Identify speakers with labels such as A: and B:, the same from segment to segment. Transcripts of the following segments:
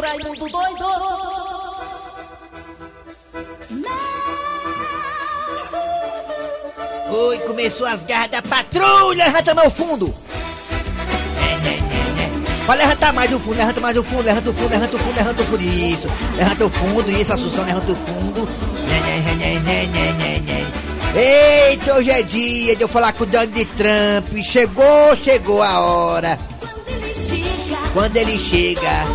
A: Raimundo doido.
B: Oi, começou as garras da patrulha, levanta o fundo. Pode levantar mais o fundo, levanta mais o fundo, levanta o fundo, levanta o fundo, levanta o fundo, isso. Levanta o fundo, isso, Assunção, levanta o fundo. Né, né, né. Eita, hoje é dia de eu falar com o Donald Trump. Chegou, chegou a hora. Quando ele chega,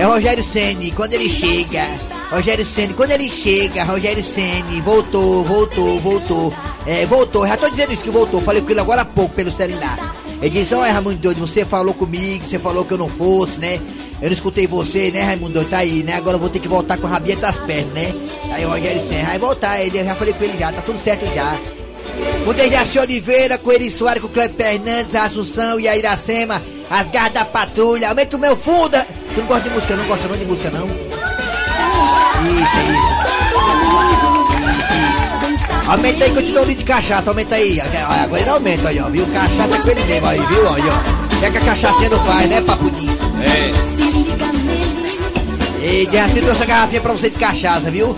B: é Rogério Ceni. Quando ele chega, Rogério Ceni. Quando ele chega, Rogério Ceni. Voltou, voltou, voltou. É, voltou. Já tô dizendo isso que voltou. Falei com ele agora há pouco pelo celular. Ele disse: Olha, Raimundo Doido, você falou comigo, você falou que eu não fosse, né? Eu não escutei você, né, Raimundo Doido? Tá aí, né? Agora eu vou ter que voltar com a rabinha das pernas, né? Aí o Rogério Ceni vai voltar. Ele, eu já falei com ele já, tá tudo certo já. Com Dejaci Oliveira, com Eri Soares, com o Cleber Fernandes, a Assunção e a Iracema, as garras da patrulha. Aumenta o meu fundo. Tu não gosta de música, não gosta não de música, não? Isso, isso. Aumenta aí que eu te dou um litro de cachaça, aumenta aí. Agora ele aumenta aí, ó. Viu? Cachaça é com ele mesmo aí, viu? Aí, ó. É que a cachaça não faz, né, papudinho?
C: É.
B: Ei, Dejaci trouxe a garrafinha pra você de cachaça, viu?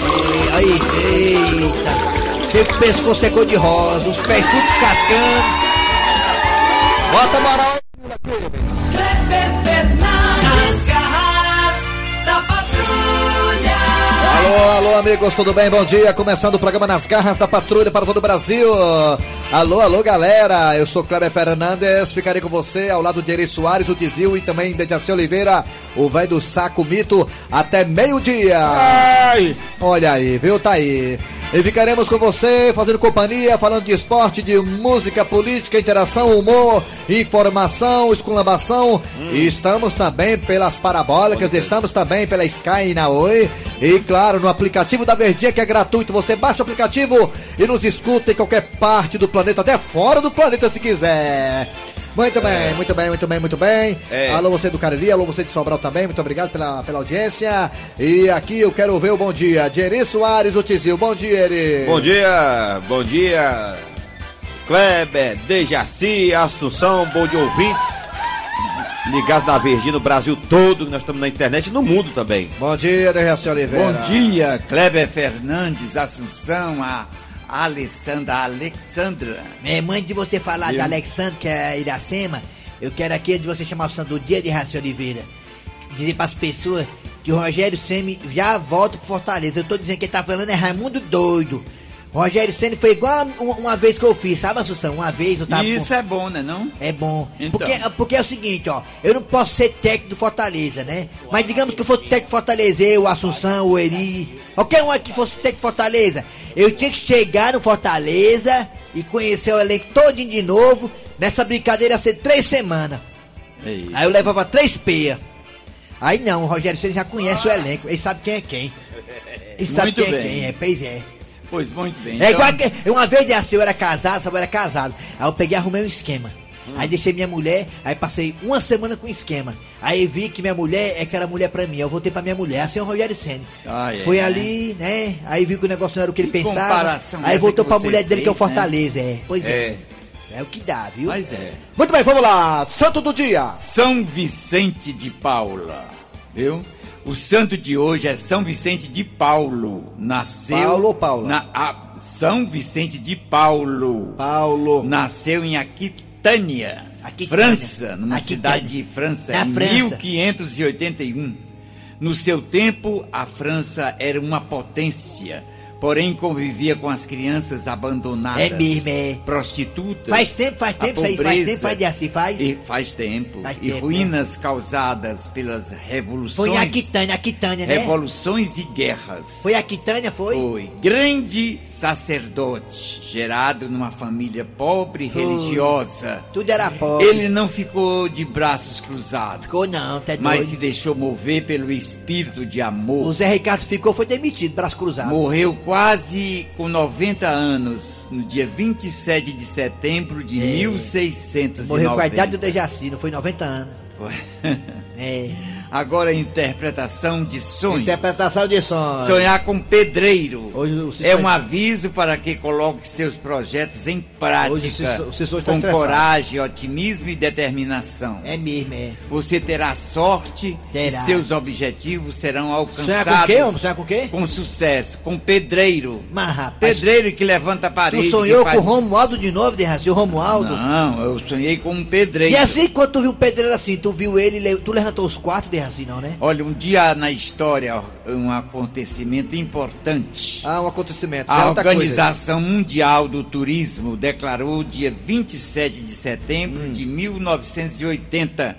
B: Ei, aí, eita. Seu pescoço é cor de rosa, os pés tudo descascando. Bota moral.
A: Kleber Fernandes, garras da patrulha.
D: Alô, alô, amigos, tudo bem? Bom dia. Começando o programa Nas Garras da Patrulha para todo o Brasil. Alô, alô, galera. Eu sou Kleber Fernandes. Ficarei com você ao lado de Eri Soares, o Tizil e também de Jaci Oliveira, o velho do saco mito, até meio-dia. Olha aí, viu? Tá aí. E ficaremos com você, fazendo companhia, falando de esporte, de música, política, interação, humor, informação, esculambação. E estamos também pelas parabólicas, estamos também pela Sky na Oi. E claro, no aplicativo da Verdinha, que é gratuito. Você baixa o aplicativo e nos escuta em qualquer parte do planeta, até fora do planeta se quiser. Muito bem, muito bem, muito bem, muito bem.
C: É.
D: Alô, você do Cariri, alô, você de Sobral também, muito obrigado pela, pela audiência. E aqui eu quero ver o bom dia de Eri Soares, o Tizil. Bom dia, Eri.
C: Bom dia, bom dia, Kleber, Dejaci, Assunção, bom dia ouvintes. Ligados na Verdinha no Brasil todo, nós estamos na internet e no mundo também.
D: Bom dia, Dejaci Oliveira.
E: Bom dia, Kleber Fernandes, Assunção, a Alessandra Alexandra.
B: É, mãe de você falar de
E: Eu?
B: Alexandre, que é Iracema, eu quero aqui de você chamar o santo do dia de Raci Oliveira. Dizer pras pessoas que o Rogério Semi já volta pro Fortaleza. Eu tô dizendo que ele tá falando é Raimundo doido. Rogério Ceni foi igual uma, uma vez que eu fiz, sabe, Assunção? Uma vez eu tava.
E: E
B: com-
E: isso é bom, né não?
B: É bom.
E: Então.
B: Porque, porque é o seguinte, ó. Eu não posso ser técnico do Fortaleza, né? Mas digamos que eu fosse técnico do Fortaleza, eu, o Assunção, o Eri. Qualquer um aqui fosse técnico do Fortaleza. Eu tinha que chegar no Fortaleza e conhecer o elenco todinho de novo. Nessa brincadeira ia ser três semanas.
E: É isso.
B: Aí eu levava três peias. Aí não, o Rogério Ceni já conhece o elenco. Ele sabe quem é quem. Ele sabe
E: Muito
B: quem é
E: bem.
B: quem, é, pois é.
E: Pois muito bem.
B: É
E: então-
B: igual que uma vez assim, eu era casado, sabe, eu era casado. Aí eu peguei e arrumei um esquema. Aí deixei minha mulher, aí passei uma semana com esquema. Aí vi que minha mulher é aquela mulher pra mim. Eu voltei pra minha mulher, assim é o Rogério Senna.
E: Ah, é,
B: Foi
E: né?
B: ali, né? Aí viu que o negócio não era o que ele
E: Que
B: pensava. Aí voltou
E: que
B: pra mulher dele, que é o
E: fez, né?
B: Fortaleza, é. Pois é.
C: É.
B: é. o que dá, viu?
E: Mas é.
D: Muito bem, vamos lá. Santo do dia.
E: São Vicente de Paula, viu? O santo de hoje é São Vicente de Paulo. Nasceu.
D: Paulo ou Paula?
E: Na, a- São Vicente de Paulo.
D: Paulo.
E: Nasceu em Aquitânia,
B: Aquitânia.
E: França, numa
B: Aquitânia.
E: cidade de França,
B: Na
E: em
B: França.
E: 1581. No seu tempo, a França era uma potência, porém convivia com as crianças abandonadas,
B: É mesmo, é.
E: prostitutas.
B: Faz tempo, faz
E: a
B: tempo isso aí, faz
E: pobreza
B: tempo, faz de assim, faz.
E: E faz tempo.
B: Faz
E: e
B: tempo,
E: ruínas causadas pelas revoluções.
B: Foi em Aquitânia, Aquitânia, né?
E: Revoluções e guerras.
B: Foi Aquitânia, foi?
E: Foi grande sacerdote, gerado numa família pobre e religiosa.
B: Tudo era pobre.
E: Ele não ficou de braços cruzados,
B: Ficou não, tá doido.
E: mas se deixou mover pelo espírito de amor.
B: O Zé Ricardo ficou, foi demitido, braço cruzado.
E: Morreu quase com 90 anos, no dia 27 de setembro de 1690.
B: É. Morreu com a idade do Dejaci, não foi 90 anos.
E: Foi.
B: É.
E: Agora a interpretação de sonhos.
B: Interpretação de sonhos.
E: Sonhar com pedreiro
B: Hoje
E: é um aviso para que coloque seus projetos em prática
B: Hoje o está
E: com
B: estressado.
E: coragem, otimismo e determinação.
B: É mesmo, é.
E: Você terá sorte
B: Terá.
E: e seus objetivos serão
B: Sonhar
E: alcançados
B: com o quê, homem? Sonhar com o quê?
E: com sucesso, com pedreiro.
B: Mas, rapaz,
E: Pedreiro que levanta a parede.
B: tu sonhou
E: faz-
B: com o Romualdo de novo, de Raci, o Romualdo?
E: Não, eu sonhei com um pedreiro.
B: E assim, quando tu viu o pedreiro assim, tu viu ele, le- tu levantou os quatro de Raci, não, né?
E: Olha, um dia na história, um acontecimento importante.
D: Ah, um acontecimento. já é
E: A
D: outra coisa.
E: Organização Mundial do Turismo declarou dia 27 de setembro
B: Hum.
E: de 1980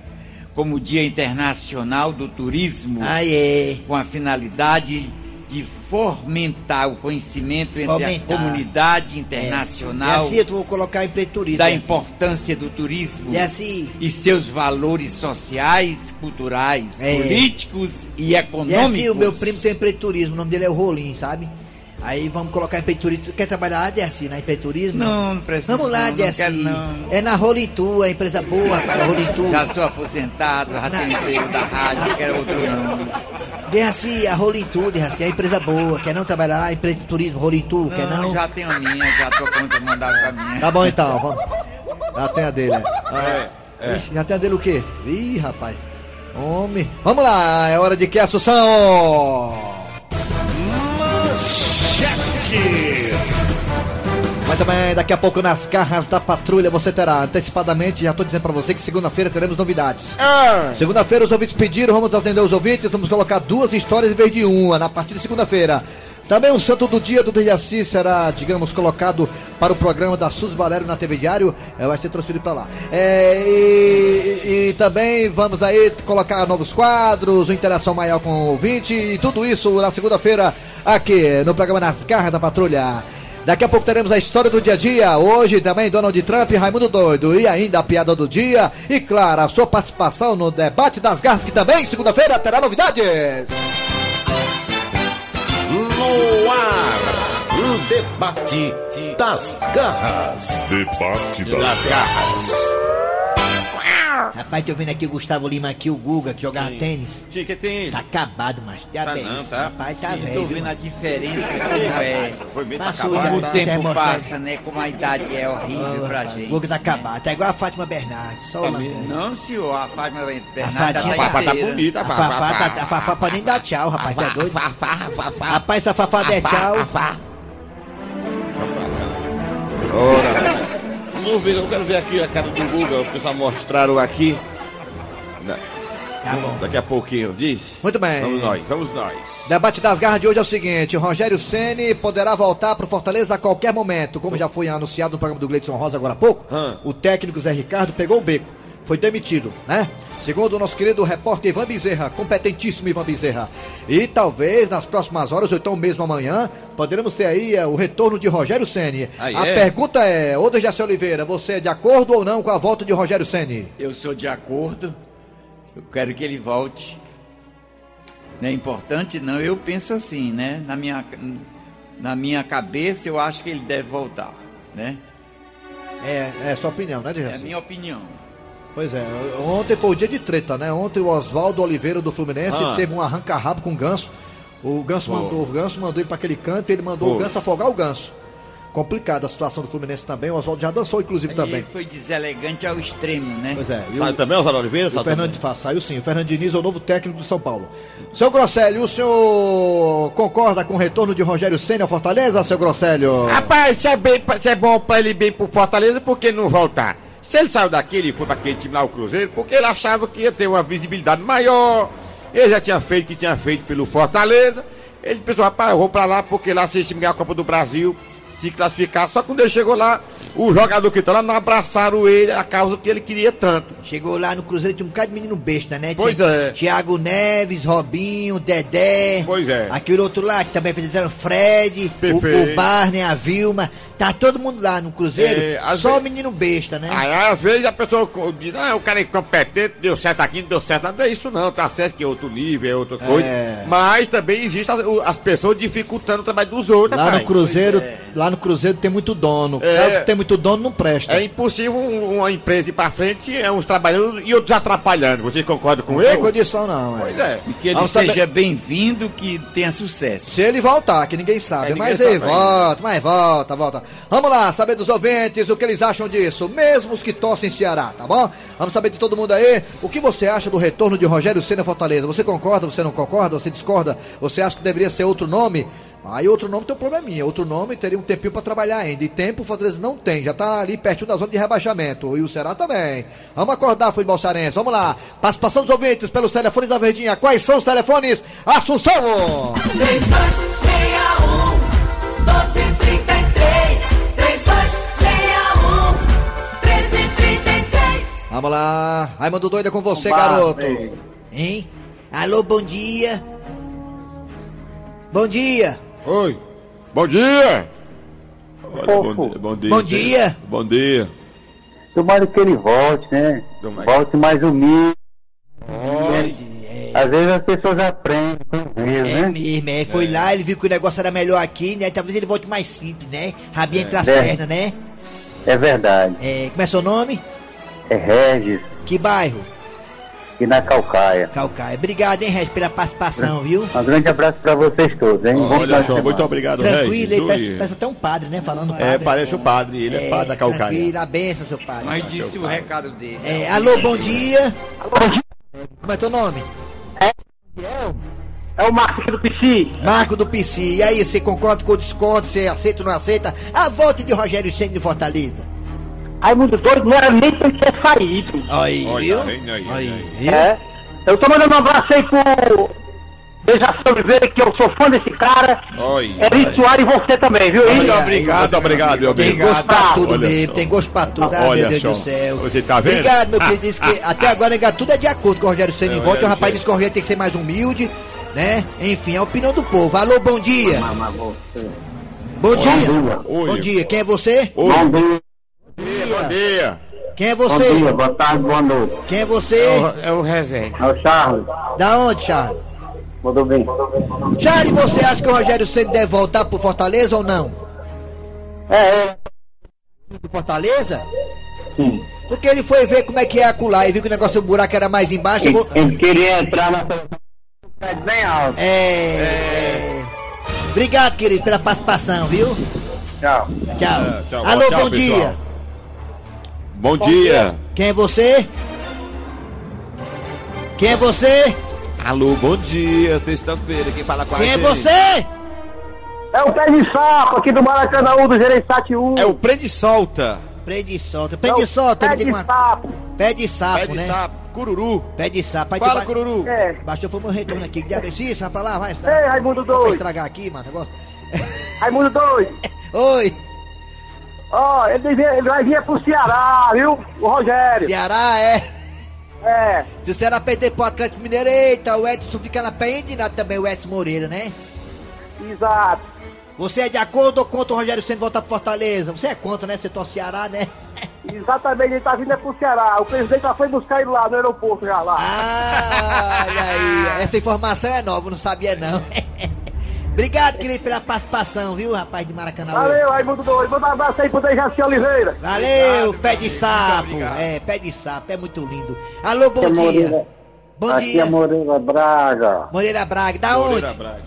E: como Dia Internacional do Turismo,
B: Ah, é.
E: com a finalidade de fomentar o conhecimento entre
B: Fomentar.
E: a comunidade
B: E
E: internacional
B: assim, tu vou colocar em turismo.
E: da
B: é assim.
E: importância do turismo
B: E assim,
E: e seus valores sociais, culturais,
B: É.
E: políticos e
B: e
E: econômicos.
B: assim, o meu primo tem empreiturismo, o nome dele é o Rolim, sabe? Aí vamos colocar empreiturismo. Tu quer trabalhar lá, Dercy, na empreiturismo?
E: Não, não precisa.
B: Vamos lá, Dercy. É na Rolintu, a empresa boa, rapaz, Rolintu.
E: Já sou aposentado, já tenho emprego da rádio, quero outro não.
B: Dercy, a Rolintu, Dercy, é a empresa boa. Quer não trabalhar lá, empreiturismo, Rolintu, quer
E: Não, já tenho a minha, já tô pronto pra mandar com a minha.
D: Tá bom então, vamos. Já tem a dele, né? Ixi, já tem a dele o quê? Ih, rapaz. Homem. Vamos lá, é hora de que, Assunção? Muito bem, daqui a pouco nas garras da patrulha você terá antecipadamente, já tô dizendo pra você que segunda-feira teremos novidades. Segunda-feira os ouvintes pediram, vamos atender os ouvintes, vamos colocar duas histórias em vez de uma, na partir de segunda-feira. Também o santo do dia do Dejaci será, digamos, colocado para o programa da Sus Valério na TV Diário, eh, vai ser transferido para lá. É, e, e também vamos aí colocar novos quadros, uma interação maior com o ouvinte e tudo isso na segunda-feira aqui no programa Nas Garras da Patrulha. Daqui a pouco teremos a história do dia a dia. Hoje também Donald Trump e Raimundo Doido. E ainda a piada do dia. E claro, a sua participação no debate das garras, que também segunda-feira terá novidades.
F: No ar, o debate das garras.
G: Debate das
C: Das garras.
B: Rapaz, tô vendo aqui o Gustavo Lima aqui, o Guga, que jogava tênis.
C: Sim, que tem ele.
B: Tá acabado, mas já
C: Tá não, tá?
B: Rapaz, tá
E: Sim,
B: velho.
E: tô vendo a diferença é.
C: Foi bem pra
B: Passou
C: acabar.
B: já.
C: Tá?
E: o tempo passa, né? Como a idade é horrível
B: Ah,
E: pra
B: rapaz,
E: gente.
B: O Guga tá acabado. Tá igual a Fátima Bernardes, só o lanterna.
E: Não, senhor, a Fátima
B: A
E: Bernardo já
B: Fatinha
E: tá
C: tá bonita,
B: A. Fafá, tá, a Fafá pode nem dar tchau, rapaz, tá doido? Rapaz, essa Fafá der tchau.
C: Ora, ver, eu quero ver aqui a cara do Google, o pessoal mostraram aqui.
B: Tá bom.
C: Daqui a pouquinho, diz.
D: Muito bem.
C: Vamos nós, vamos nós.
D: Debate das garras de hoje é o seguinte: o Rogério Ceni poderá voltar pro Fortaleza a qualquer momento, como já foi anunciado no programa do Gleidson Rosa agora há pouco.
C: Hã.
D: O técnico Zé Ricardo pegou o beco, foi demitido, né? Segundo o nosso querido repórter Ivan Bezerra, competentíssimo Ivan Bezerra. E talvez nas próximas horas, ou então mesmo amanhã, poderemos ter aí eh, o retorno de Rogério Ceni.
C: Aí
D: a
C: é?
D: pergunta é, ô Dejaci Oliveira, você é de acordo ou não com a volta de Rogério Ceni?
E: Eu sou de acordo. Eu quero que ele volte. Não é importante, não. Eu penso assim, né? Na minha, na minha cabeça, eu acho que ele deve voltar, né?
D: É, é sua opinião, né,
E: É a minha opinião.
D: Pois é, ontem foi o dia de treta, né? Ontem o Oswaldo Oliveira do Fluminense
C: Ah.
D: teve um arranca-rabo com o Ganso. O Ganso mandou, o Ganso mandou ele para aquele canto e ele mandou o Ganso afogar o Ganso. Complicada a situação do Fluminense também, o Oswaldo já dançou inclusive
E: Ele
D: também.
E: foi deselegante ao extremo, né?
D: Pois é, e
C: Sai
D: o,
C: também, Oswaldo Oliveira?
D: o Fernando
C: também?
D: Saiu sim, o Fernando Diniz é o novo técnico do São Paulo. Seu Grosselio, o senhor concorda com o retorno de Rogério Senna ao Fortaleza, seu Grosselio?
C: Rapaz, isso é, bem, isso é bom pra ele bem pro Fortaleza, por que não voltar? Se ele saiu daqui e foi pra aquele time lá, o Cruzeiro, porque ele achava que ia ter uma visibilidade maior. Ele já tinha feito o que tinha feito pelo Fortaleza. Ele pensou, rapaz, eu vou pra lá porque lá se esse time ganhar a Copa do Brasil, se classificar. Só que quando ele chegou lá, o jogador que tá lá não abraçaram ele, a causa que ele queria tanto.
B: Chegou lá no Cruzeiro, tinha um bocado de menino besta, né?
C: Pois
B: Tinha
C: é.
B: Thiago Neves, Robinho, Dedé.
C: Pois é.
B: Aquele outro lá que também fizeram Fred, o, o Barney, a Vilma. Tá todo mundo lá no Cruzeiro,
C: É,
B: só o menino besta, né?
C: Aí, às vezes a pessoa diz, ah, o cara é incompetente, deu certo aqui, não deu certo lá. Não é isso não, tá certo que é outro nível, é outra coisa. Mas também existem as, as pessoas dificultando o trabalho dos outros,
D: Lá no. Cruzeiro,
E: é.
D: lá no Cruzeiro tem muito dono.
C: É.
D: Caso que tem muito dono, não presta.
C: É impossível um- uma empresa ir pra frente, é uns trabalhando e outros atrapalhando. Vocês concordam com
D: Não tem
C: eu?
D: condição, não.
C: Pois
D: É.
C: é.
E: E que ele
D: Vamos
E: seja
D: saber-
E: bem-vindo, que tenha sucesso.
D: Se ele voltar, que ninguém sabe.
C: É, ninguém
D: mas
C: sabe
D: ele volta, mas volta, volta. Vamos lá, saber dos ouvintes o que eles acham disso, mesmo os que torcem Ceará, tá bom? Vamos saber de todo mundo aí o que você acha do retorno de Rogério Senna Fortaleza. Você concorda, você não concorda, você discorda? Você acha que deveria ser outro nome? Aí outro nome tem um probleminha. Outro nome teria um tempinho pra trabalhar ainda. E tempo o Fortaleza não tem. Já tá ali pertinho da zona de rebaixamento. E o Ceará também. Vamos acordar, futebol cearense. Vamos lá. Participação dos ouvintes pelos telefones da Verdinha. Quais são os telefones? Assunção!
A: 3261
D: Vamos lá. Raimundo Doido é com você, garoto.
G: velho.
B: Hein? Alô, bom dia. Bom dia.
C: Oi. Bom dia!
H: Olha, bom, dia, bom dia.
B: Bom dia.
H: Bom dia.
G: Tomara que ele volte, né?
C: Tomara.
G: Volte mais humilde.
B: É,
G: Às vezes as pessoas aprendem com
B: é
G: né?
B: mesmo, é. Foi lá, ele viu que o negócio era melhor aqui, né? Talvez ele volte mais simples, né? Rabinho entre as
G: É.
B: pernas, né?
G: É verdade.
B: É, como é seu nome?
G: É Regis,
B: Que bairro?
G: aqui na Calcaia.
B: Calcaia. Obrigado, hein, Regis, pela participação, viu?
G: Um grande abraço pra vocês todos, hein? Bom
H: Olha
G: semana.
H: muito obrigado,
B: Tranquilo,
H: Regis.
B: ele parece, parece até um padre, né? Falando padre.
H: É, parece o padre, ele é, padre da Calcaia.
B: Tranquilo, a benção, seu padre.
E: Mas disse o recado dele.
B: É, alô, bom dia. Como é teu nome?
G: É o Marcos do Pici.
B: Marco do PC. E aí, você concorda com o discordo? Você aceita ou não aceita? A volta de Rogério Senna de Fortaleza.
G: Raimundo Doido não era nem pra ele ter saído.
B: Aí, viu?
C: aí,
B: viu?
G: É. Eu tô mandando um abraço aí pro Dejaci Oliveira, que eu sou fã desse cara.
C: Oi.
G: Eri Soares e você também, viu?
B: Olha,
G: Eri?
C: obrigado, obrigado, meu
B: Tem
C: obrigado.
B: gosto pra tudo
C: Olha
B: mesmo,
C: só.
B: tem gosto pra tudo. Ah,
C: Olha
B: meu Deus
C: só.
B: do céu.
C: Você tá vendo?
B: Obrigado, meu querido. Disse que até agora, tudo é de acordo com o Rogério Senna
C: É,
B: em volta. E o rapaz disse que o Rogério tem que ser mais humilde, né? Enfim, é a opinião do povo. Alô, bom dia. Bom dia.
C: Oi.
B: Bom dia. Quem é você?
C: Oi.
G: Bom dia,
C: Bom dia.
B: Quem é
G: bom
B: você?
G: dia, boa tarde, boa noite.
B: Quem é você?
C: É o Resenha.
G: É o Charles.
B: Da onde, Charles?
G: Tudo bem?
B: Charles, você acha que o Rogério Senna deve voltar pro Fortaleza ou não?
G: É, é.
B: Pro Fortaleza?
G: Sim.
B: Porque ele foi ver como é que é acular e viu que o negócio do buraco era mais embaixo.
G: Ele,
B: vou-
G: ele queria entrar na bem alto.
B: É, é. Obrigado, querido, pela participação, viu?
G: Tchau.
B: Tchau.
C: É, tchau.
B: Alô,
C: Tchau,
B: bom
C: pessoal.
B: dia.
C: Bom dia.
B: Quem é você? Quem é você?
H: Alô, bom dia. Sexta-feira, quem fala com a
B: Quem é
H: gente?
B: você?
G: É o pé de sapo aqui do Maracanã, do Gereissati 1.
H: É o Prende e Solta.
B: Pé de solta. Pé de solta, me
G: pé de
B: uma.
G: sapo.
B: Pé de sapo,
C: Pé de
B: né?
C: sapo.
H: Cururu.
B: Pé de sapo. Aí
H: Fala,
B: vai-
H: Cururu.
G: É.
B: Baixou, foi meu retorno aqui. Que diabo é isso? Vai pra lá, vai.
G: Ei, Raimundo
B: Vai
G: doido.
B: estragar aqui, mano. Negócio.
G: Raimundo doido.
B: Oi,
G: Ó, ele, devia- ele vai vir pro Ceará, viu? O Rogério.
B: Ceará é.
G: É.
B: Se o Ceará perder pro Atlético Mineiro, eita, o Edson fica na pé indignado também, o Edson Moreira, né?
G: Exato.
B: Você é de acordo ou contra o Rogério Senna voltar pro Fortaleza? Você é contra, né? Você torce Ceará, né?
G: Exatamente, ele tá vindo é pro Ceará. O presidente já foi buscar ele lá no aeroporto já lá.
B: Ah, olha aí. Essa informação é nova, não sabia não. Obrigado, querido, pela participação, viu, rapaz de Maracanã?
G: Valeu, Raimundo doido. Manda um abraço aí pro Dejaci Oliveira.
B: Valeu,
C: Obrigado,
B: pé de sapo.
C: obrigado.
B: É, pé de sapo, é muito lindo. Alô, bom
G: Aqui é
B: dia.
G: Moreira.
B: Bom
G: Aqui
B: dia.
G: é Moreira Braga.
B: Moreira Braga, da
C: Moreira
B: onde?
C: Braga.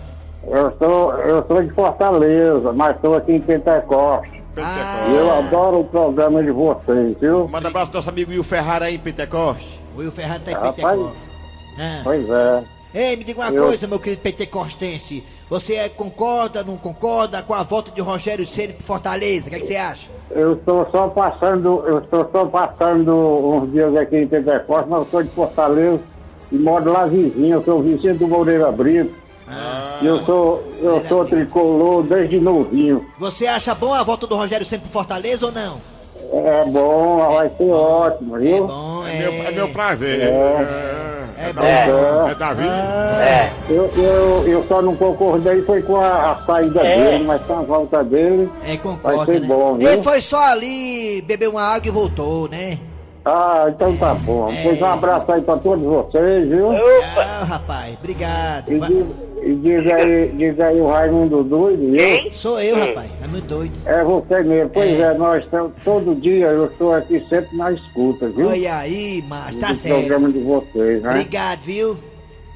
G: Eu sou, eu sou de Fortaleza, mas estou aqui em Pentecoste.
B: Ah.
G: E eu adoro o programa de vocês, viu?
C: Manda um abraço pro nosso amigo Will Ferrara aí em Pentecoste.
B: O Will Ferrari tá em
G: Rapaz.
B: Pentecoste. Ah.
G: Pois é.
B: Ei, me diga uma
G: Eu-
B: coisa, meu querido pentecostense. Você é- concorda, não concorda com a volta de Rogério Ceni pro Fortaleza? O que, é que você acha?
G: Eu estou só passando, eu estou só passando uns dias aqui em Pentecoste, mas eu sou de Fortaleza e moro lá vizinho, eu sou vizinho do Moreira Brito.
B: Ah.
G: E eu sou, eu sou tricolor desde novinho.
B: Você acha bom a volta do Rogério Ceni pro Fortaleza ou não?
G: É bom, vai ser ótimo,
B: É
G: viu?
B: bom,
C: É,
B: é.
C: meu, é meu prazer.
G: É.
C: É.
B: É bom.
C: É Davi?
G: É. Eu, eu, eu só não concordei foi com a, a saída dele, mas com a volta dele.
B: É,
G: Vai
B: concorda,
G: ser
B: né?
G: bom, viu?
B: Ele foi só ali, beber uma água e voltou, né?
G: Ah, então tá bom.
B: É.
G: Pois um abraço aí pra todos vocês, viu?
B: Ah, rapaz, obrigado.
G: E e diz aí, diz aí o Raimundo doido, viu?
B: Sou eu, rapaz. É muito doido.
G: É você mesmo. Pois
B: É.
G: é, nós estamos, todo dia eu estou aqui sempre na escuta, viu?
B: Olha aí, macho, tá
G: do
B: certo.
G: programa de vocês, né?
B: Obrigado, viu?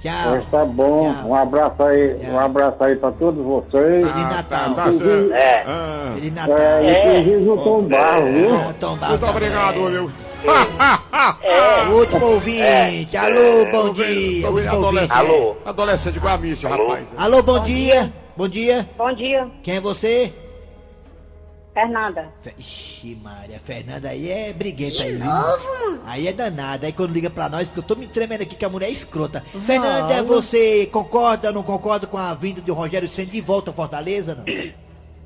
B: Tchau.
G: Pois tá bom.
B: Tchau.
G: Um abraço aí,
B: Tchau.
G: um abraço aí pra todos vocês.
B: Feliz Natal.
C: Tá certo.
G: É.
C: Ah,
B: Feliz Natal.
G: É, inclusive o Tom Barro, viu?
B: Ah, Tom Barro
C: muito
B: também.
C: obrigado, viu?
B: Último ouvinte. Alô, bom dia. Último ouvinte.
C: Adolescente. Adolescente igual a Mícia, rapaz.
B: Alô, bom dia. Bom dia.
I: Bom dia,
B: Quem é você?
I: Fernanda.
B: Fe- Ixi, Maria, Fernanda aí é briguenta aí. Novo? Aí é danada. Aí quando liga pra nós, porque eu tô me tremendo aqui que a mulher é escrota. Fernanda, você concorda ou não concorda com a vinda de Rogério Senna de volta a Fortaleza? Não?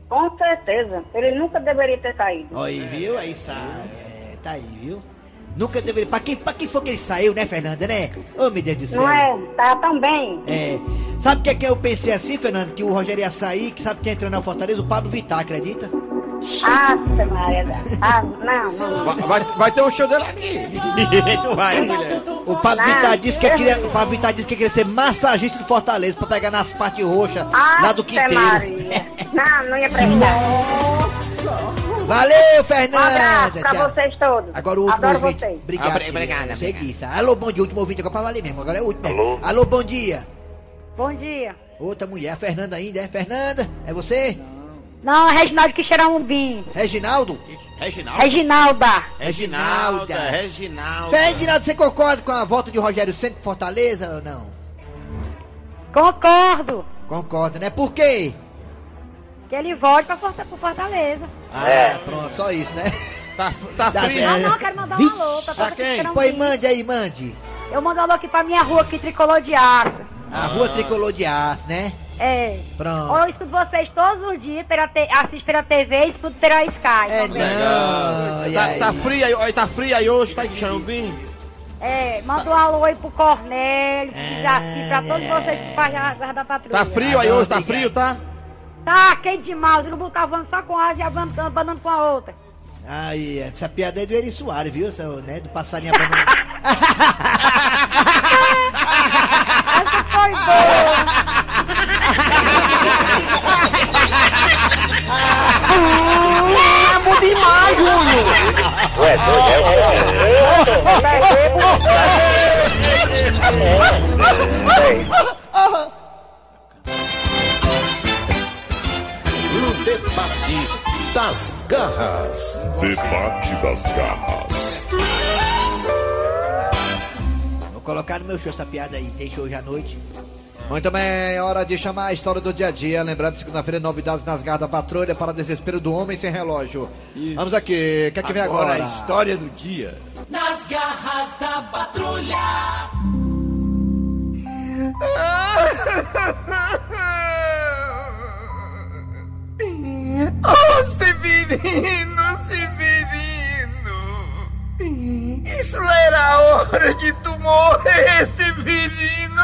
I: Com certeza. Ele nunca deveria ter saído.
B: Aí, viu? Aí sabe. Tá aí, viu? Nunca deveria. Pra quem, pra quem foi que ele saiu, né, Fernanda, né? Ô, meu Deus do céu.
I: Não é? Tá tão bem.
B: É. Sabe o que é que eu pensei assim, Fernanda? Que o Rogério ia sair, que sabe quem entrou na Fortaleza? O Pablo Vittar, acredita?
I: Ah, Maria. Ah, não, não.
C: Vai, vai, vai ter um show dele aqui.
H: tu vai, mulher.
B: O Pablo Vittar disse que queria, o Pablo Vittar disse que queria ser massagista do Fortaleza pra pegar nas partes roxas
I: Ah,
B: lá do quinteiro.
I: Maria. Não, não ia prestar.
B: Valeu,
I: Um abraço
B: Fernanda.
I: pra
B: Tchau.
I: vocês todos.
B: Agora o último
I: Adoro
B: ouvinte.
I: vocês.
B: Obrigado.
C: Obri- obrigada.
B: Alô, bom dia. Último ouvinte agora pra valer mesmo. Agora é o último. Alô? Alô, bom dia.
I: Bom dia.
B: Outra mulher, a Fernanda ainda, é? Fernanda? É você?
I: Não, Reginaldo que cheira um vinho.
B: Reginaldo?
H: Reginaldo.
I: Reginalda.
H: Reginalda. Reginaldo.
B: Ferdinando, você concorda com a volta de Rogério Centro Fortaleza ou não?
I: Concordo.
B: Concorda, né? Por quê?
I: Que ele volte pra Forta- pro Fortaleza.
B: Ah, pronto, só isso, né?
C: Tá, tá
B: Tá
C: frio.
B: certo.
I: Não, quero mandar um
B: Vixe,
I: alô pra
C: pra
I: que
C: quem?
I: um vinho.
B: mande aí, mande.
I: Eu mando um alô aqui pra minha rua aqui, tricolor de aço.
B: A rua tricolor de aço, né?
I: É.
B: Pronto.
I: Eu escuto vocês todos os dias, pela te... assisto pela TV e escuto pela Sky.
B: É
I: também.
B: não.
H: Tá,
B: aí?
H: tá frio aí, tá frio aí hoje, tá enchendo vinho.
I: É, manda um alô aí pro Cornélio, pro
B: É,
I: Jaci, pra todos
B: é.
I: vocês que fazem a guarda da patrulha.
H: Tá frio aí hoje, tá frio, tá?
I: Tá quente demais, o urubu tá voando só com asa e abanando, abanando com a outra.
B: Aí, essa piada é do Eri Soares, viu? Seu, né? Do passarinho abanando.
I: Essa foi boa. Amo demais, Júnior.
F: No Debate das garras.
B: Vou colocar no meu show essa piada aí. Tem show hoje à noite.
D: Muito bem, hora de chamar a história do dia a dia. Lembrando, segunda-feira, novidades nas garras da patrulha para desespero do homem sem relógio. Vamos aqui, o que é que vem agora?
H: a história do dia.
A: Nas garras da patrulha.
J: Oh, Severino, Severino! Isso era a hora de tu morrer, Severino!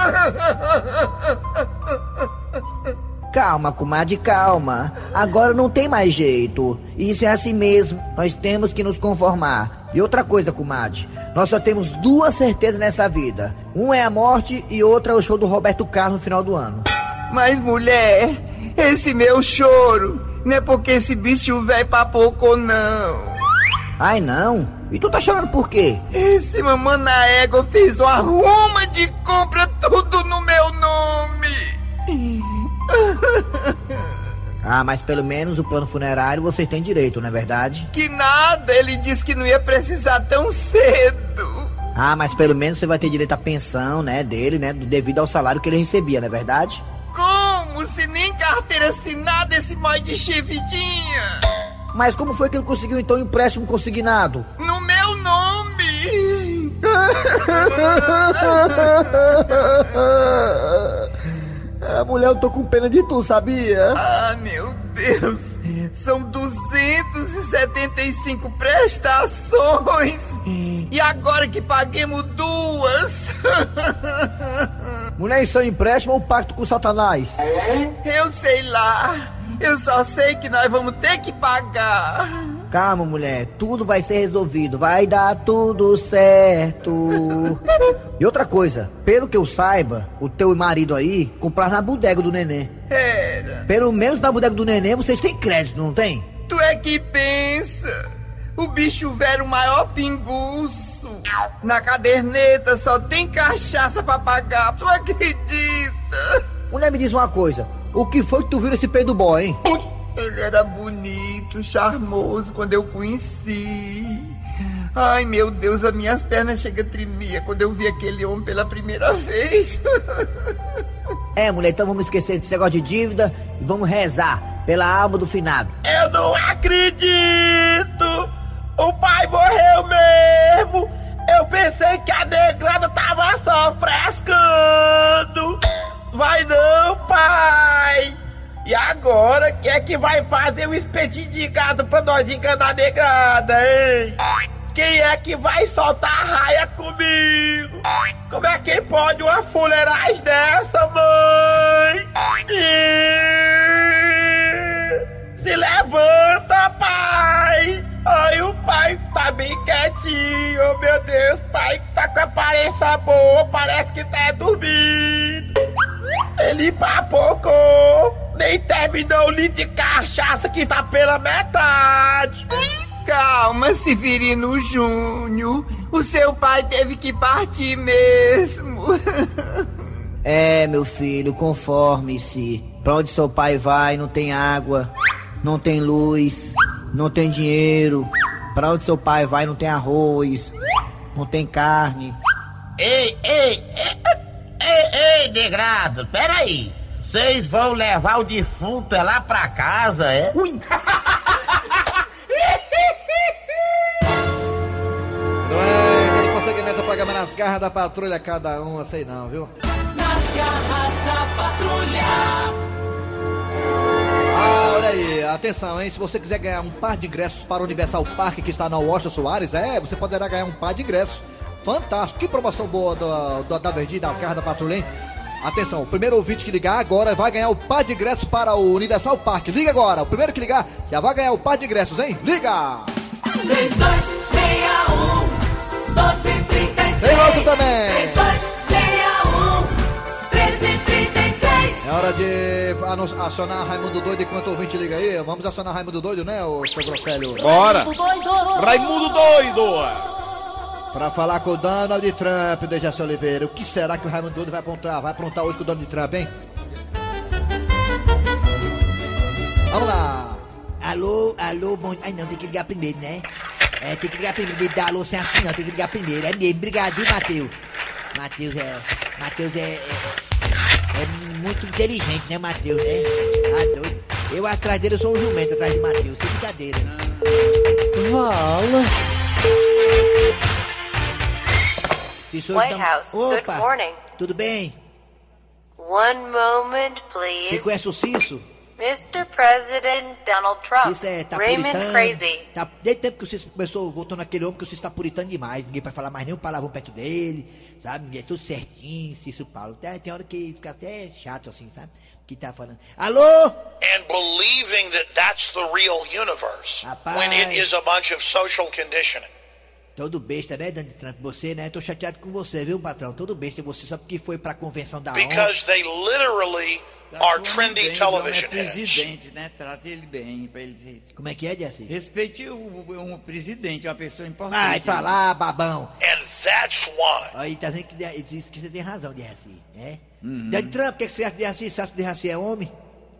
K: Calma, comadre, calma. Agora não tem mais jeito. Isso é assim mesmo. Nós temos que nos conformar. E outra coisa, comadre. Nós só temos duas certezas nessa vida. Um é a morte e outra é o show do Roberto Carlos no final do ano.
J: Mas, mulher, esse meu choro não é porque esse bicho velho papocou, não.
K: Ai, não. E tu tá chorando por quê?
J: Esse mamãe na égua fez uma ruma de compra tudo no meu nome.
K: Ah, mas pelo menos o plano funerário vocês têm direito, não é verdade?
J: Que nada, ele disse que não ia precisar tão cedo.
K: Ah, mas pelo menos você vai ter direito à pensão, né, dele, né, devido ao salário que ele recebia, não é verdade?
J: Como? Se nem carteira assinada esse mói de chifre tinha.
K: Mas como foi que ele conseguiu então um empréstimo consignado?
J: No meu nome.
K: Ah, mulher, eu tô com pena de tu, sabia?
J: Ah, meu Deus. São 275 prestações. E agora que paguemos duas.
K: Mulher, isso é um empréstimo ou pacto com Satanás?
J: Eu sei lá. Eu só sei que nós vamos ter que pagar.
K: Calma, mulher, tudo vai ser resolvido, vai dar tudo certo. E outra coisa, pelo que eu saiba, o teu marido aí comprar na bodega do neném.
J: Era.
K: Pelo menos na bodega do neném vocês têm crédito, não tem?
J: Tu é que pensa. O bicho velho maior pinguço. Na caderneta só tem cachaça pra pagar. Tu acredita?
K: Mulher, me diz uma coisa. O que foi que tu viu nesse peido boy, hein?
J: Ele era bonito, charmoso quando eu conheci. Ai, meu Deus, as minhas pernas chegam a tremer quando eu vi aquele homem pela primeira vez.
K: É, mulher, então vamos esquecer desse negócio de dívida e vamos rezar pela alma do finado.
H: Eu não acredito! O pai morreu mesmo! Eu pensei que a negrada tava só frescando! Vai não, pai! E agora, quem é que vai fazer o espetinho de gado pra nós enganar a negrada, hein? Quem é que vai soltar a raia comigo? Como é que pode uma fuleiragem dessa, mãe? Se levanta, pai! Oh, meu Deus, pai tá com a aparência boa, parece que tá dormindo. Ele papocou, nem terminou o litro de cachaça que tá pela metade.
J: Calma, Severino Júnior. O seu pai teve que partir mesmo.
K: É, meu filho, conforme-se. Pra onde seu pai vai, não tem água, não tem luz, não tem dinheiro. Pra onde seu pai vai, não tem arroz, não tem carne.
H: Ei, ei, ei, ei, ei, negrado, peraí. Vocês vão levar o defunto é lá pra casa, é? Ui!
D: É, aquele prosseguimento do programa nas garras da patrulha, cada um, sei não, viu?
A: Nas garras da patrulha.
D: Olha aí, atenção, hein? Se você quiser ganhar um par de ingressos para o Universal Park que está na Washington Soares, é, você poderá ganhar um par de ingressos. Fantástico, que promoção boa do, do- da Verdinha das garras da patrulha, hein? Atenção, o primeiro ouvinte que ligar agora vai ganhar o par de ingressos para o Universal Park. Liga agora, o primeiro que ligar já vai ganhar o par de ingressos, hein? Liga!
A: 3261 1233.
D: Tem outro também.
A: 3261
D: É hora de acionar Raimundo Doido enquanto o ouvinte liga aí. Vamos acionar Raimundo Doido, né, ô seu Grosselho?
C: Bora! Raimundo doido!
D: Pra falar com o Donald Trump, Dejaci Oliveira. O que será que o Raimundo Doido vai aprontar? Vai aprontar hoje com o Donald Trump, hein? Vamos lá.
B: Alô, alô, bom. Ai não, tem que ligar primeiro, né? É, tem que ligar primeiro. Ele dá alô sem assim, não, tem que ligar primeiro. É mesmo, obrigado, viu, Matheus? Matheus é. Matheus é, é. É muito inteligente, né, Matheus, né? Ah, doido. Eu atrás dele, eu sou um jumento atrás de Matheus, sem brincadeira.
L: Vala.
M: White
B: então-
M: House, good
B: Opa,
M: morning.
B: tudo bem?
M: One moment,
B: Você
M: please.
B: conhece o Cisso?
M: Mr. President Donald Trump.
B: Cisso é, tá
M: Raymond
B: puritano.
M: Crazy.
B: Tá, desde o tempo que Cisso começou, voltou naquele homem, que o Cisso tá puritano demais. Ninguém vai falar mais nenhum palavrão perto dele, sabe? Ninguém, é tudo certinho, Cisso Paulo. Tem, tem hora que fica até chato assim, sabe? Que tá falando. Alô?
N: and believing that that's the real universe
B: Rapaz.
N: when it is a bunch of social conditioning.
B: Todo besta, né, Donald Trump? Você, né? Tô chateado com você, viu, patrão? Todo besta. Você só porque foi pra convenção da ONU.
N: Because they literally are trendy
E: Bem,
N: television
E: é presidente, né? Trate ele bem, pra ele.
B: Como é que é, Jesse?
E: Respeite o, o, o presidente, é uma pessoa importante.
B: Vai pra lá, babão.
N: And that's why.
B: Aí tá dizendo que diz que você tem razão, Jesse, né?
E: Uhum.
B: Donald Trump, o que, que você acha de Jesse? Você acha que Jesse é homem?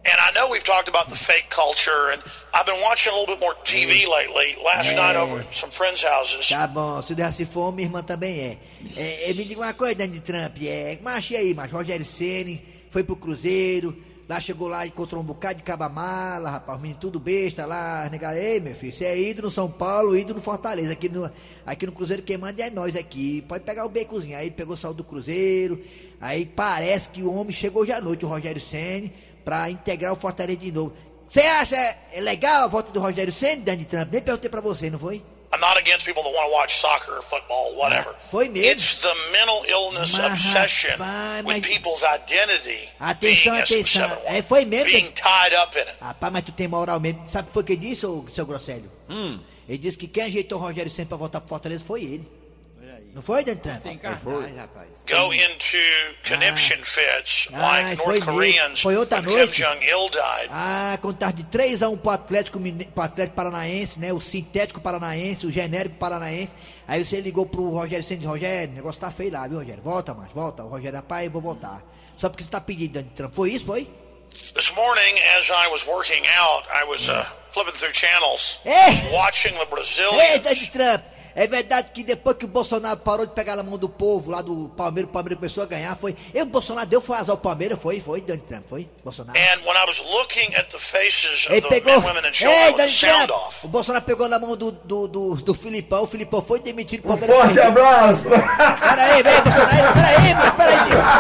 N: And I know we've talked about the fake culture, and I've been watching a little bit more TV lately. Last
B: Yeah.
N: night over at some friends' houses.
B: Tá bom, se o Jesse for, minha irmã também é. é, é me diga uma coisa, Donald Trump, é. Macho, e aí, macho? Rogério Ceni foi pro Cruzeiro, lá chegou lá e encontrou um bocado de cabamala, rapaz, os meninos tudo besta lá, negar, ei, meu filho, você é ídolo no São Paulo, ídolo no Fortaleza, aqui no, aqui no Cruzeiro quem manda é nós aqui, pode pegar o becozinho, aí pegou saiu do Cruzeiro, aí parece que o homem chegou já à noite, o Rogério Ceni pra integrar o Fortaleza de novo. Você acha é legal a volta do Rogério Senna, Donald Trump? Nem perguntei pra você, não foi?
N: I'm not against people that want to watch soccer or football, whatever.
B: Foi mesmo.
N: It's the mental illness
B: Mas,
N: obsession
B: rapaz,
N: with
B: mas-
N: people's identity
B: Atenção,
N: being
B: atenção.
N: SM711,
B: É, foi mesmo.
N: being tied up in it.
B: Rapaz, mas tu tem moral mesmo. Sabe o que foi que ele disse, ô, seu Grosselho?
C: Hum.
B: Ele disse que quem ajeitou o Rogério Senna pra voltar pro Fortaleza foi ele. Não foi, Donald Trump?
E: Tem cartaz, rapaz.
N: Go into conniption fits
B: Ah,
N: like
B: foi
N: North
B: mesmo.
N: Koreans
B: Foi outra
N: when Kim
B: noite.
N: Jong-il died.
B: Ah, quando tava de 3x1 pro Atlético, pro Atlético Paranaense, né? O sintético paranaense, o genérico paranaense. Aí você ligou pro Rogério e disse, Rogério, o negócio tá feio lá, viu, Rogério? Volta, mas volta. O Rogério, rapaz, eu vou voltar. Só porque você tá pedindo, Donald Trump. Foi isso, foi?
N: This morning, as I was working out, I was uh, flipping through channels,
B: Ei!
N: watching the
B: Ei,
N: Brazilians.
B: Donald Trump! É verdade que depois que o Bolsonaro parou de pegar na mão do povo lá do Palmeiras, o Palmeiras começou a ganhar, foi. E o Bolsonaro deu foi azar ao Palmeiras, foi, foi, Donald Trump, foi? Bolsonaro.
N: And when I was looking at the faces of
B: Ele
N: the
B: pegou.
N: men, women, and
B: Ei,
N: children
B: Donald
N: sound
B: Trump!
N: off,
B: O Bolsonaro pegou na mão do, do, do, do Filipão, o Filipão foi demitido
H: Um
B: pro Palmeiras.
H: forte abraço.
B: Peraí, vem, Bolsonaro, peraí, mano, peraí,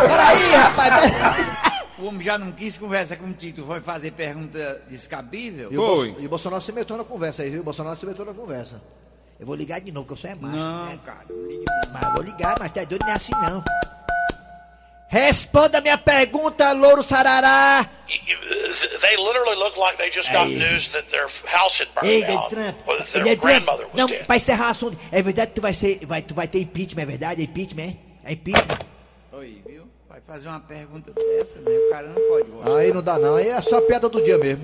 B: peraí, rapaz. peraí.
E: O homem já não quis conversar contigo, tu foi fazer pergunta descabível?
D: E o, Bolso- e o Bolsonaro se meteu na conversa aí, viu? O Bolsonaro se meteu na conversa.
B: Eu vou ligar de novo, que eu sou é macho.
E: Não,
B: né?
E: cara,
B: Mas vou ligar, mas tá doido, não é assim não. Responda a minha pergunta, louro sarará.
N: they literally looked like they just got news that their house had burned
B: Ei,
N: down,
B: Donald Trump.
N: or that
B: Donald
N: their
B: Trump.
N: grandmother was
B: Não,
N: dead.
B: pra encerrar o assunto, é verdade que tu vai ser, vai, tu vai ter impeachment, é verdade? É impeachment, é? É impeachment.
E: Oi, viu? Vai fazer uma pergunta dessa, né? O cara não pode.
D: Aí não dá não, aí é só a piada do dia mesmo.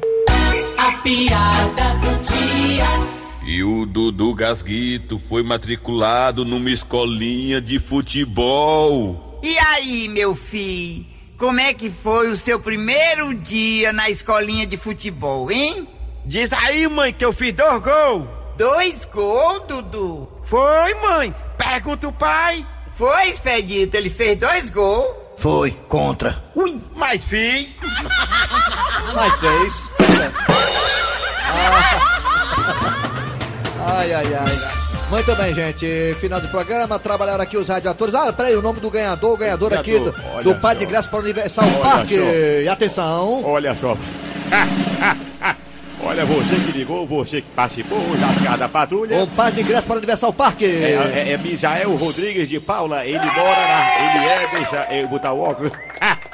A: A piada do dia.
L: E o Dudu Gasguito foi matriculado numa escolinha de futebol.
J: E aí, meu filho? Como é que foi o seu primeiro dia na escolinha de futebol, hein?
H: Diz aí, mãe, que eu fiz dois gols.
J: Dois gols, Dudu?
H: Foi, mãe. Pergunta o pai.
J: Foi, Expedito, ele fez dois gols.
B: Foi, contra.
H: Ui, mas fiz.
D: Mas fez. Ai, ai, ai. Muito bem, gente. Final do programa. Trabalharam aqui os radiadores. Ah, peraí, o nome do ganhador, o ganhador, aqui do, do Pai de Graça para o Universal
C: Olha
D: Park.
C: só.
D: E atenção.
C: Olha só. Olha, você que ligou, você que participou da cada patrulha.
D: O Pai de Graça para o Universal Park.
C: É, é, é Misael Rodrigues de Paula, ele mora na. Ele é. Deixa eu botar o óculos.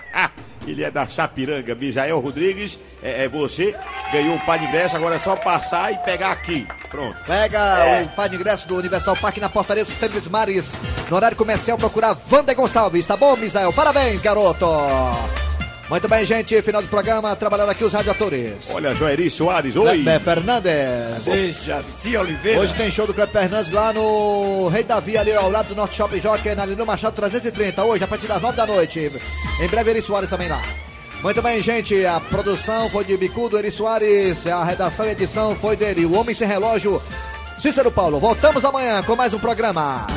C: Ele é da Sapiranga, Misael Rodrigues. É, é você, ganhou um par de ingresso, agora é só passar e pegar aqui. Pronto.
D: Pega
C: É.
D: o pai de ingresso do Universal Park na portaria dos Tênis Mares. No horário comercial, procurar Wander Gonçalves. Tá bom, Misael? Parabéns, garoto. Muito bem, gente. Final do programa. Trabalhando aqui os radiadores.
C: Olha, Joeri Soares, oi.
D: Kleber Fernandes.
E: Dejaci Oliveira.
D: Hoje tem show do Kleber Fernandes lá no Rei Davi, ali ao lado do Norte Shopping Jockey, na Lino Machado 330. Hoje, a partir das 9 da noite. Em breve, Eri Soares também lá. Muito bem, gente. A produção foi de Bicudo, Eri Soares. A redação e edição foi dele. O Homem Sem Relógio, Cícero Paulo. Voltamos amanhã com mais um programa.